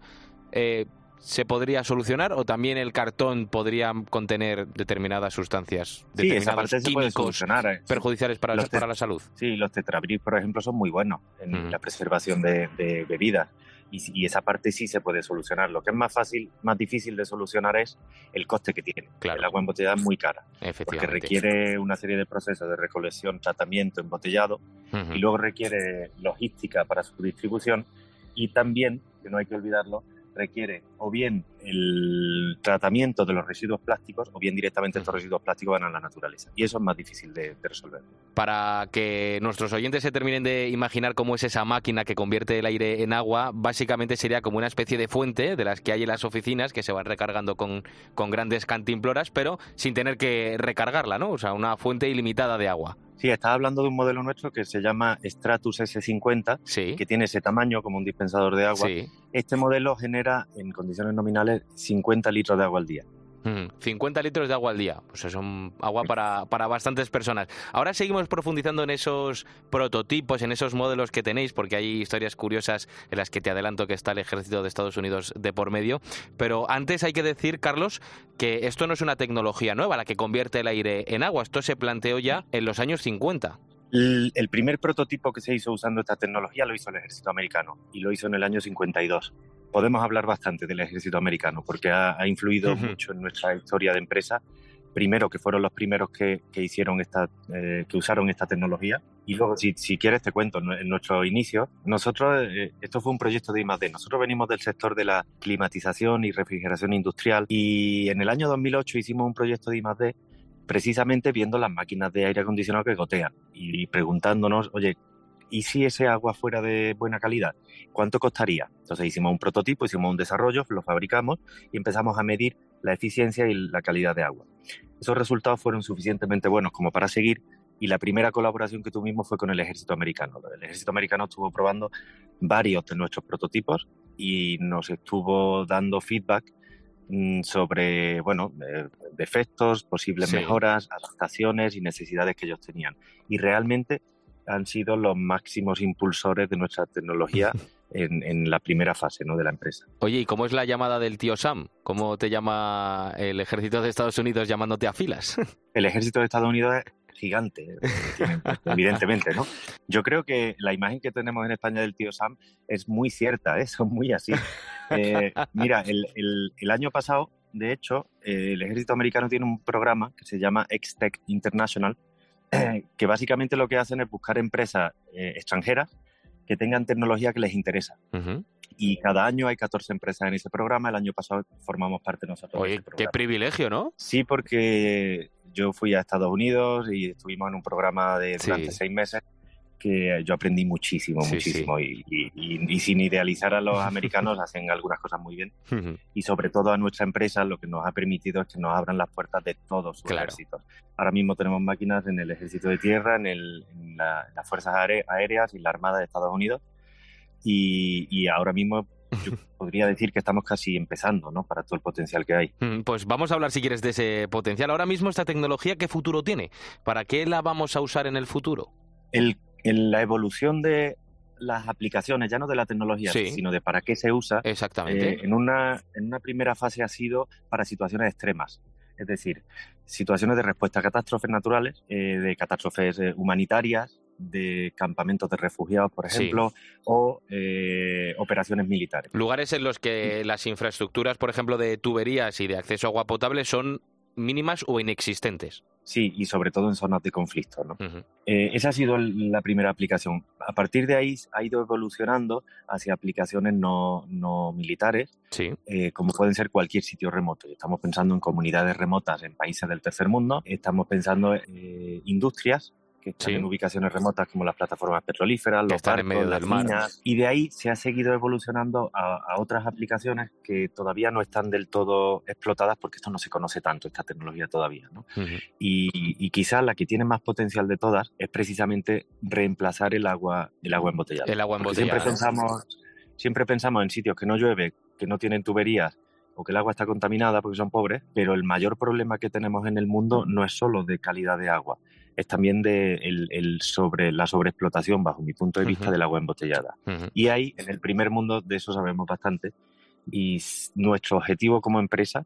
eh, ¿se podría solucionar? ¿O también el cartón podría contener determinadas sustancias, Sí, esa determinados parte se puede químicos solucionar. eh. perjudiciales para, Los para la salud? Sí, los tetrabric, por ejemplo, son muy buenos en la preservación de, de bebidas. Y, esa parte sí se puede solucionar. Lo que es más fácil, más difícil de solucionar es el coste que tiene. El agua embotellada es muy cara. Porque requiere una serie de procesos de recolección, tratamiento, embotellado, y luego requiere logística para su distribución y también, que no hay que olvidarlo, requiere o bien el tratamiento de los residuos plásticos o bien directamente estos residuos plásticos van a la naturaleza. Y eso es más difícil de, de resolver. Para que nuestros oyentes se terminen de imaginar cómo es esa máquina que convierte el aire en agua, básicamente sería como una especie de fuente de las que hay en las oficinas que se van recargando con, con grandes cantimploras, pero sin tener que recargarla, ¿no? O sea, una fuente ilimitada de agua. Sí, estaba hablando de un modelo nuestro que se llama Stratus S50, que tiene ese tamaño como un dispensador de agua. Sí. Este modelo genera en condiciones nominales 50 litros de agua al día. Mm, 50 litros de agua al día. Pues es agua para, para bastantes personas. Ahora seguimos profundizando en esos prototipos, en esos modelos que tenéis, porque hay historias curiosas en las que te adelanto que está el ejército de Estados Unidos de por medio. Pero antes hay que decir, Carlos, que esto no es una tecnología nueva la que convierte el aire en agua. Esto se planteó ya en los años 50. El, primer prototipo que se hizo usando esta tecnología lo hizo el ejército americano y lo hizo en el año 52. Podemos hablar bastante del ejército americano porque ha, ha influido Ujú. mucho en nuestra historia de empresa. Primero, que fueron los primeros que, que hicieron esta, eh, que usaron esta tecnología. Y luego, si, si quieres, te cuento, en en nuestro inicio, nosotros, eh, esto fue un proyecto de I+.D. Nosotros venimos del sector de la climatización y refrigeración industrial y en el año 2008 hicimos un proyecto de I+.D precisamente viendo las máquinas de aire acondicionado que gotean y preguntándonos, oye, ¿y si ese agua fuera de buena calidad? ¿Cuánto costaría? Entonces hicimos un prototipo, hicimos un desarrollo, lo fabricamos y empezamos a medir la eficiencia y la calidad de agua. Esos resultados fueron suficientemente buenos como para seguir y la primera colaboración que tuvimos fue con el ejército americano. El ejército americano estuvo probando varios de nuestros prototipos y nos estuvo dando feedback sobre bueno eh, defectos, posibles Sí. mejoras, adaptaciones y necesidades que ellos tenían. Y realmente han sido los máximos impulsores de nuestra tecnología [LAUGHS] en, en la primera fase ¿no? de la empresa. Oye, ¿y cómo es la llamada del tío Sam? ¿Cómo te llama el ejército de Estados Unidos llamándote a filas? [LAUGHS] El ejército de Estados Unidos gigante, eh, [LAUGHS] tiene- evidentemente, ¿no? Yo creo que la imagen que tenemos en España del tío Sam es muy cierta, ¿eh? son muy así. [LAUGHS] Eh, mira, el, el- el año pasado, de hecho, eh, el ejército americano tiene un programa que se llama X-Tech International, [CLEARS THROAT] que básicamente lo que hacen es buscar empresas extranjeras que tengan tecnología que les interesa. Y cada año hay 14 empresas en ese programa. El año pasado formamos parte nosotros de Oye, ese qué privilegio, ¿no? Sí, porque yo fui a Estados Unidos y estuvimos en un programa de Sí. durante seis meses que yo aprendí muchísimo, Sí, muchísimo. Y, y- y- y sin idealizar a los americanos, [LAUGHS] hacen algunas cosas muy bien. Y sobre todo a nuestra empresa lo que nos ha permitido es que nos abran las puertas de todos sus Claro. ejércitos. Ahora mismo tenemos máquinas en el Ejército de Tierra, en, el- en la- en las Fuerzas Aéreas y la Armada de Estados Unidos. Y, y ahora mismo yo podría decir que estamos casi empezando, ¿no? Para todo el potencial que hay. Mm, Pues vamos a hablar, si quieres, de ese potencial. Ahora mismo esta tecnología, ¿qué futuro tiene? ¿Para qué la vamos a usar en el futuro? el, en la evolución de las aplicaciones, ya no de la tecnología, Sí. sino de para qué se usa, Exactamente. eh, en, una, en una primera fase ha sido para situaciones extremas. Es decir, situaciones de respuesta a catástrofes naturales, eh, de catástrofes eh, humanitarias, de campamentos de refugiados, por Sí. ejemplo, o eh, operaciones militares. Lugares en los que las infraestructuras, por ejemplo, de tuberías y de acceso a agua potable son mínimas o inexistentes. Sí, y sobre todo en zonas de conflicto. ¿no? Eh, esa ha sido la primera aplicación. A partir de ahí ha ido evolucionando hacia aplicaciones no, no militares, Sí. eh, como pueden ser cualquier sitio remoto. Estamos pensando en comunidades remotas en países del tercer mundo, estamos pensando en eh, industrias que están Sí. en ubicaciones remotas como las plataformas petrolíferas, los están en barcos, medio las del mar. minas, y de ahí se ha seguido evolucionando a, a otras aplicaciones que todavía no están del todo explotadas porque esto no se conoce tanto, esta tecnología todavía. ¿no? Y, y quizás la que tiene más potencial de todas es precisamente reemplazar el agua, el agua embotellada. El agua embotellada. Siempre pensamos, siempre pensamos en sitios que no llueve, que no tienen tuberías o que el agua está contaminada porque son pobres, pero el mayor problema que tenemos en el mundo no es solo de calidad de agua, es también de el, sobre, la sobreexplotación, bajo mi punto de vista, del agua embotellada. Y ahí, en el primer mundo, de eso sabemos bastante, y nuestro objetivo como empresa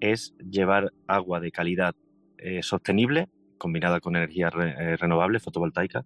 es llevar agua de calidad eh, sostenible, combinada con energía eh, renovable, fotovoltaica,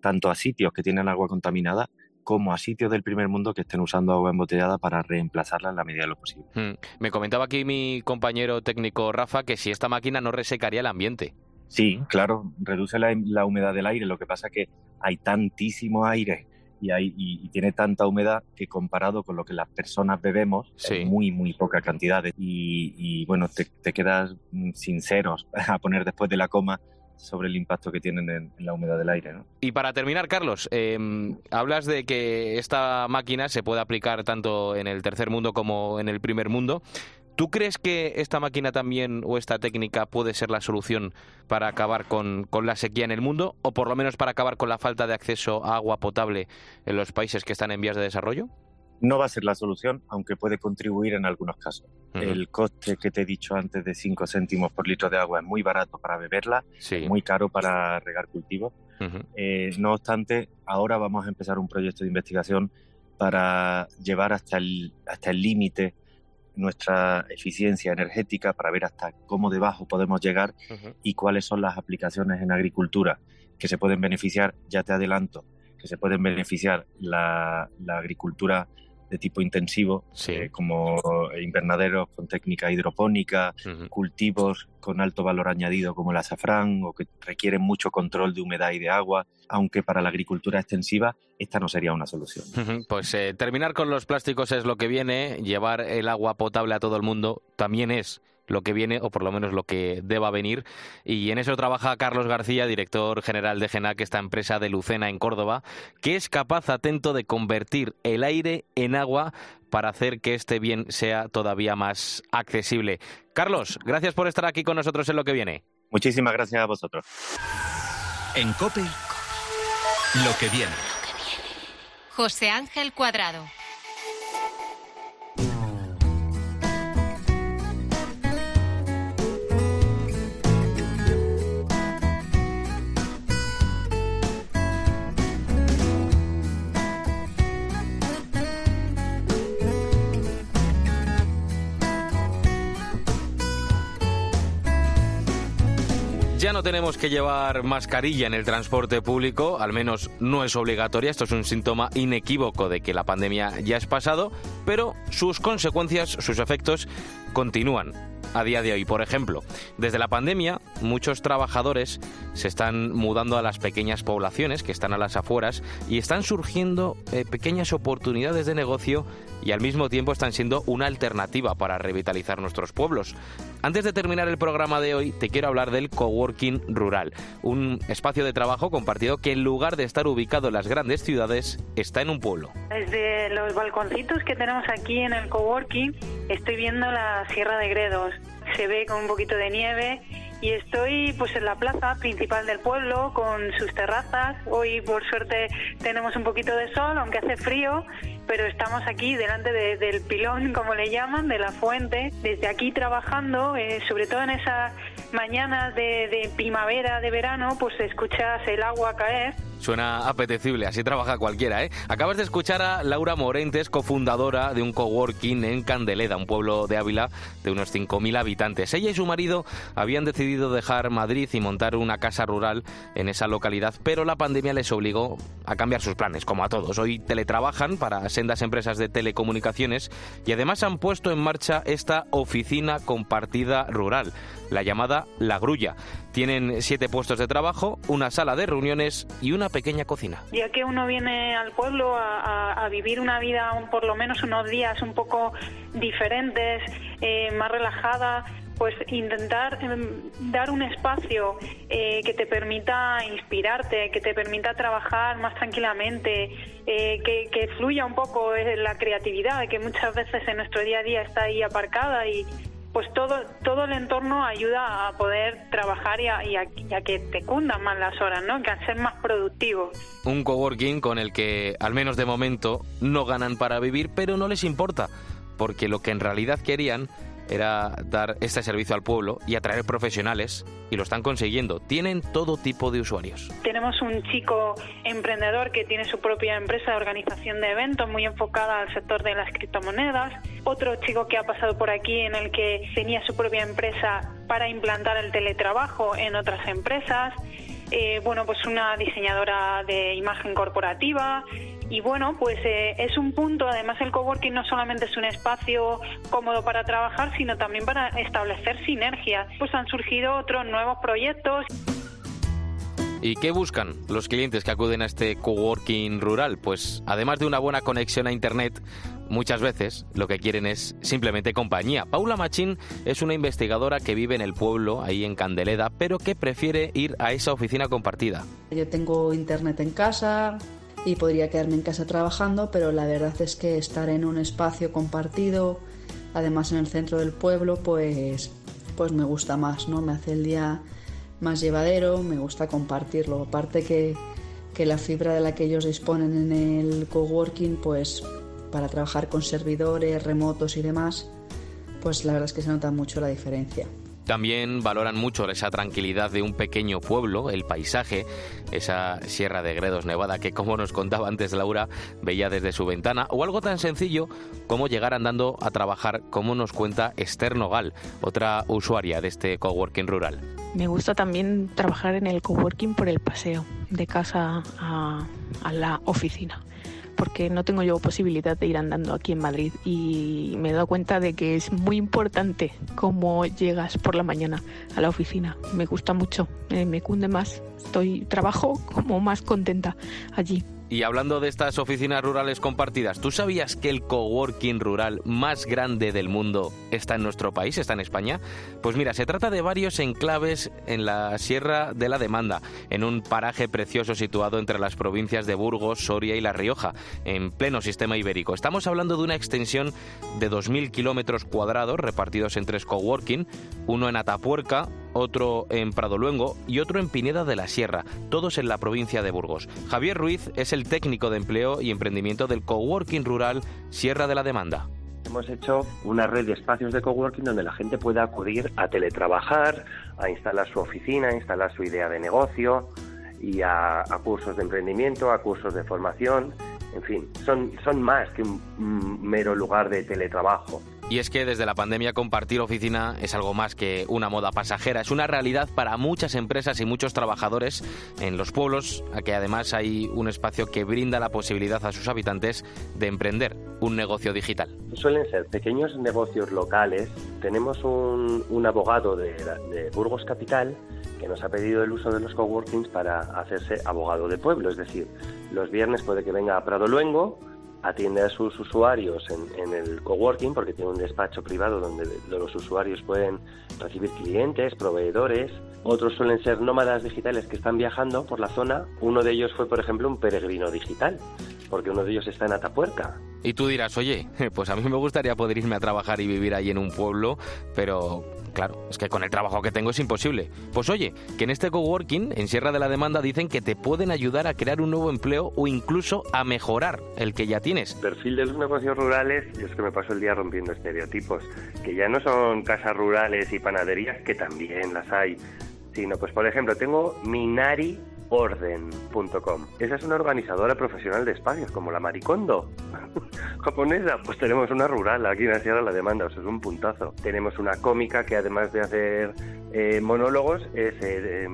tanto a sitios que tienen agua contaminada como a sitios del primer mundo que estén usando agua embotellada para reemplazarla en la medida de lo posible. Hmm. Me comentaba aquí mi compañero técnico Rafa que si esta máquina no resecaría el ambiente. Sí, claro, reduce la, humedad del aire. Lo que pasa es que hay tantísimo aire y, hay, y, tiene tanta humedad que comparado con lo que las personas bebemos, es muy, muy poca cantidad. Y, bueno, te, te, quedas mm, sinceros [LAUGHS] a poner después de la coma sobre el impacto que tienen en, la humedad del aire. ¿no? Y para terminar, Carlos, em, hablas de que esta máquina se puede aplicar tanto en el tercer mundo como en el primer mundo. ¿Tú crees que esta máquina también o esta técnica puede ser la solución para acabar con, con, la sequía en el mundo o por lo menos para acabar con la falta de acceso a agua potable en los países que están en vías de desarrollo? No va a ser la solución, aunque puede contribuir en algunos casos. El coste que te he dicho antes de 5 céntimos por litro de agua es muy barato para beberla, muy caro para regar cultivos. Eh, no obstante, ahora vamos a empezar un proyecto de investigación para llevar hasta el hasta el límite nuestra eficiencia energética para ver hasta cómo debajo podemos llegar y cuáles son las aplicaciones en agricultura que se pueden beneficiar, ya te adelanto, que se pueden beneficiar la, la agricultura de tipo intensivo, eh, como invernaderos con técnica hidropónica, cultivos con alto valor añadido como el azafrán o que requieren mucho control de humedad y de agua, aunque para la agricultura extensiva esta no sería una solución. Pues eh, terminar con los plásticos es lo que viene, llevar el agua potable a todo el mundo también es lo que viene o por lo menos lo que deba venir. Y en eso trabaja Carlos García, director general de GENAC, esta empresa de Lucena en Córdoba, que es capaz, atento, de convertir el aire en agua para hacer que este bien sea todavía más accesible. Carlos, gracias por estar aquí con nosotros en lo que viene. Muchísimas gracias a vosotros. En COPE, lo que viene. José Ángel Cuadrado. No tenemos que llevar mascarilla en el transporte público, al menos no es obligatoria. Esto es un síntoma inequívoco de que la pandemia ya es pasado, pero sus consecuencias, sus efectos continúan a día de hoy. Por ejemplo, desde la pandemia, muchos trabajadores se están mudando a las pequeñas poblaciones que están a las afueras y están surgiendo eh, pequeñas oportunidades de negocio y al mismo tiempo están siendo una alternativa para revitalizar nuestros pueblos. Antes de terminar el programa de hoy, te quiero hablar del coworking rural, un espacio de trabajo compartido que en lugar de estar ubicado en las grandes ciudades, está en un pueblo. Desde los balconcitos que tenemos aquí en el coworking, estoy viendo la Sierra de Gredos. Se ve con un poquito de nieve y estoy pues en la plaza principal del pueblo con sus terrazas. Hoy por suerte tenemos un poquito de sol, aunque hace frío, pero estamos aquí delante del pilón, [LAUGHS] como le llaman, de la fuente, desde aquí trabajando, eh, sobre todo en esas mañanas de, de primavera, de verano, pues escuchas el agua caer Suena apetecible, así trabaja cualquiera, ¿eh? Acabas de escuchar a Laura Morentes, cofundadora de un coworking en Candeleda, un pueblo de Ávila de unos 5.000 habitantes. Ella y su marido habían decidido dejar Madrid y montar una casa rural en esa localidad, pero la pandemia les obligó a cambiar sus planes, como a todos. Hoy teletrabajan para sendas empresas de telecomunicaciones y además han puesto en marcha esta oficina compartida rural, la llamada La Grulla. Tienen siete puestos de trabajo, una sala de reuniones y una pequeña cocina. Ya que uno viene al pueblo a, vivir una vida por lo menos unos días un poco diferentes, eh, más relajada, pues intentar em, dar un espacio eh, que te permita inspirarte, que te permita trabajar más tranquilamente, eh, que, que, fluya un poco la creatividad, que muchas veces en nuestro día a día está ahí aparcada y, pues todo, todo el entorno ayuda a poder trabajar y a, que te cundan más las horas, ¿no? Que a ser más productivo. Un coworking con el que, al menos de momento, no ganan para vivir, pero no les importa porque lo que en realidad querían era dar este servicio al pueblo y atraer profesionales y lo están consiguiendo. Tienen todo tipo de usuarios. Tenemos un chico emprendedor que tiene su propia empresa de organización de eventos muy enfocada al sector de las criptomonedas. Otro chico que ha pasado por aquí en el que tenía su propia empresa para implantar el teletrabajo en otras empresas. Eh, bueno, pues una diseñadora de imagen corporativa, y bueno, pues eh, es un punto, además el coworking no solamente es un espacio cómodo para trabajar, sino también para establecer sinergias. Pues han surgido otros nuevos proyectos. ¿Y qué buscan los clientes que acuden a este coworking rural? Pues además de una buena conexión a Internet, muchas veces lo que quieren es simplemente compañía. Paula Machín es una investigadora que vive en el pueblo, ahí en Candeleda, pero que prefiere ir a esa oficina compartida. Yo tengo Internet en casa, y podría quedarme en casa trabajando, pero la verdad es que estar en un espacio compartido, además en el centro del pueblo, pues, pues me gusta más, ¿no? Me hace el día más llevadero, me gusta compartirlo. Aparte que, que la fibra de la que ellos disponen en el coworking, pues para trabajar con servidores remotos y demás, pues la verdad es que se nota mucho la diferencia. También valoran mucho esa tranquilidad de un pequeño pueblo, el paisaje, esa Sierra de Gredos Nevada que, como nos contaba antes Laura, veía desde su ventana, o algo tan sencillo como llegar andando a trabajar, como nos cuenta Esther Nogal, otra usuaria de este coworking rural. Me gusta también trabajar en el coworking por el paseo, de casa a, la oficina porque no tengo yo posibilidad de ir andando aquí en Madrid y me he dado cuenta de que es muy importante cómo llegas por la mañana a la oficina. Me gusta mucho, me cunde más, estoy trabajo como más contenta allí. Y hablando de estas oficinas rurales compartidas, ¿tú sabías que el coworking rural más grande del mundo está en nuestro país, está en España? Pues mira, se trata de varios enclaves en la Sierra de la Demanda, en un paraje precioso situado entre las provincias de Burgos, Soria y La Rioja, en pleno sistema ibérico. Estamos hablando de una extensión de 2.000 kilómetros cuadrados repartidos en tres coworking, uno en Atapuerca, otro en Pradoluengo y otro en Pineda de la Sierra, todos en la provincia de Burgos. Javier Ruiz es el técnico de empleo y emprendimiento del coworking rural Sierra de la Demanda. Hemos hecho una red de espacios de coworking donde la gente pueda acudir a teletrabajar, a instalar su oficina, a instalar su idea de negocio y a, cursos de emprendimiento, a cursos de formación. En fin, son, son más que un mero lugar de teletrabajo. Y es que desde la pandemia compartir oficina es algo más que una moda pasajera, es una realidad para muchas empresas y muchos trabajadores en los pueblos, a que además hay un espacio que brinda la posibilidad a sus habitantes de emprender un negocio digital. Suelen ser pequeños negocios locales. Tenemos un, abogado de, Burgos Capital que nos ha pedido el uso de los coworkings para hacerse abogado de pueblo, es decir, los viernes puede que venga a Prado Luengo, atiende a sus usuarios en, el coworking porque tiene un despacho privado donde los usuarios pueden recibir clientes, proveedores. Otros suelen ser nómadas digitales que están viajando por la zona. Uno de ellos fue, por ejemplo, un peregrino digital, porque uno de ellos está en Atapuerca. Y tú dirás, oye, [LAUGHS] pues a mí me gustaría poder irme a trabajar y vivir ahí en un pueblo, pero Claro, es que con el trabajo que tengo es imposible. Pues oye, que en este coworking, en Sierra de la Demanda, dicen que te pueden ayudar a crear un nuevo empleo o incluso a mejorar el que ya tienes. perfil de los negocios rurales, yo es que me paso el día rompiendo estereotipos, que ya no son casas rurales y panaderías, que también las hay, sino pues por ejemplo tengo Minari orden.com. Esa es una organizadora profesional de espacios, como la Maricondo [LAUGHS] japonesa. Pues tenemos una rural aquí en Sierra La Demanda, o sea, es un puntazo. Tenemos una cómica que además de hacer eh, monólogos es eh,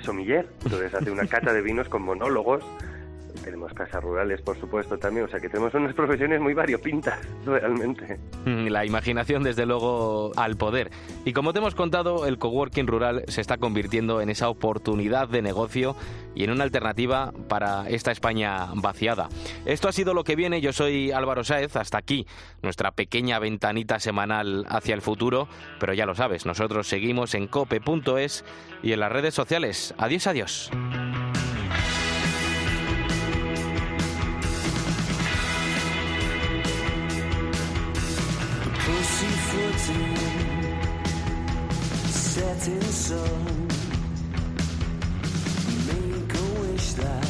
somiller, entonces hace una cata de vinos con monólogos tenemos casas rurales, por supuesto, también. O sea que tenemos unas [LAUGHS] profesiones muy variopintas, realmente. Mm, la imaginación, desde luego, al poder. Y como te hemos contado, el coworking rural se está convirtiendo en esa oportunidad de negocio y en una alternativa para esta España vaciada. Esto ha sido lo que viene. Yo soy Álvaro Sáez. Hasta aquí nuestra pequeña ventanita semanal hacia el futuro. Pero ya lo sabes, nosotros seguimos en cope.es y en las redes sociales. Adiós, adiós. Setting sun. Make a wish that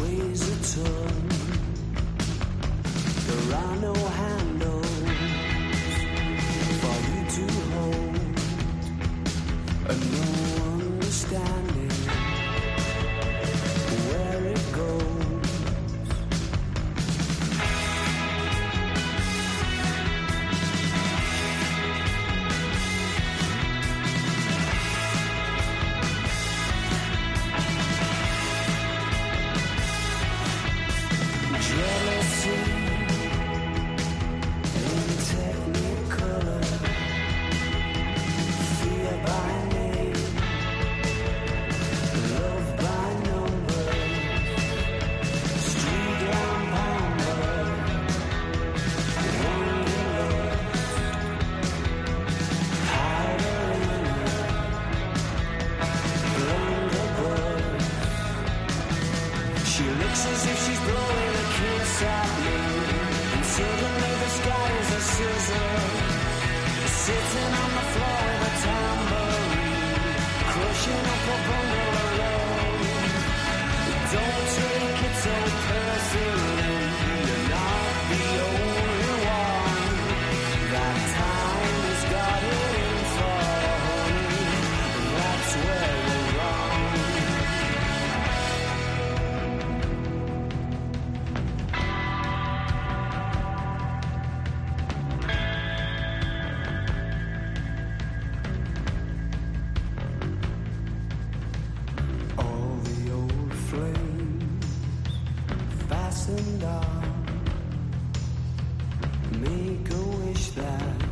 weighs a ton. There are no handles Make a wish that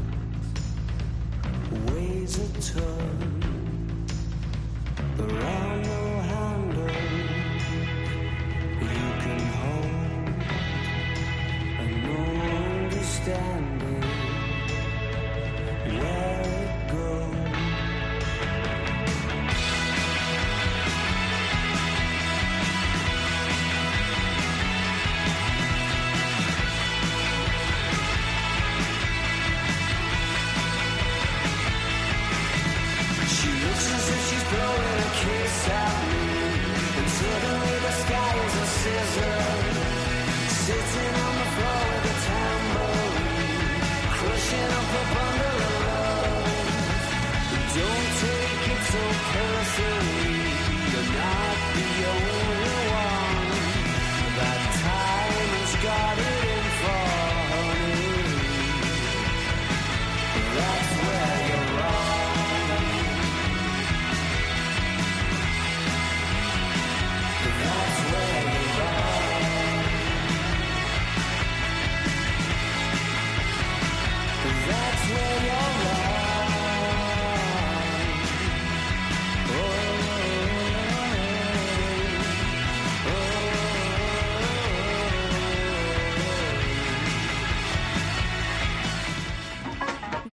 weighs a ton.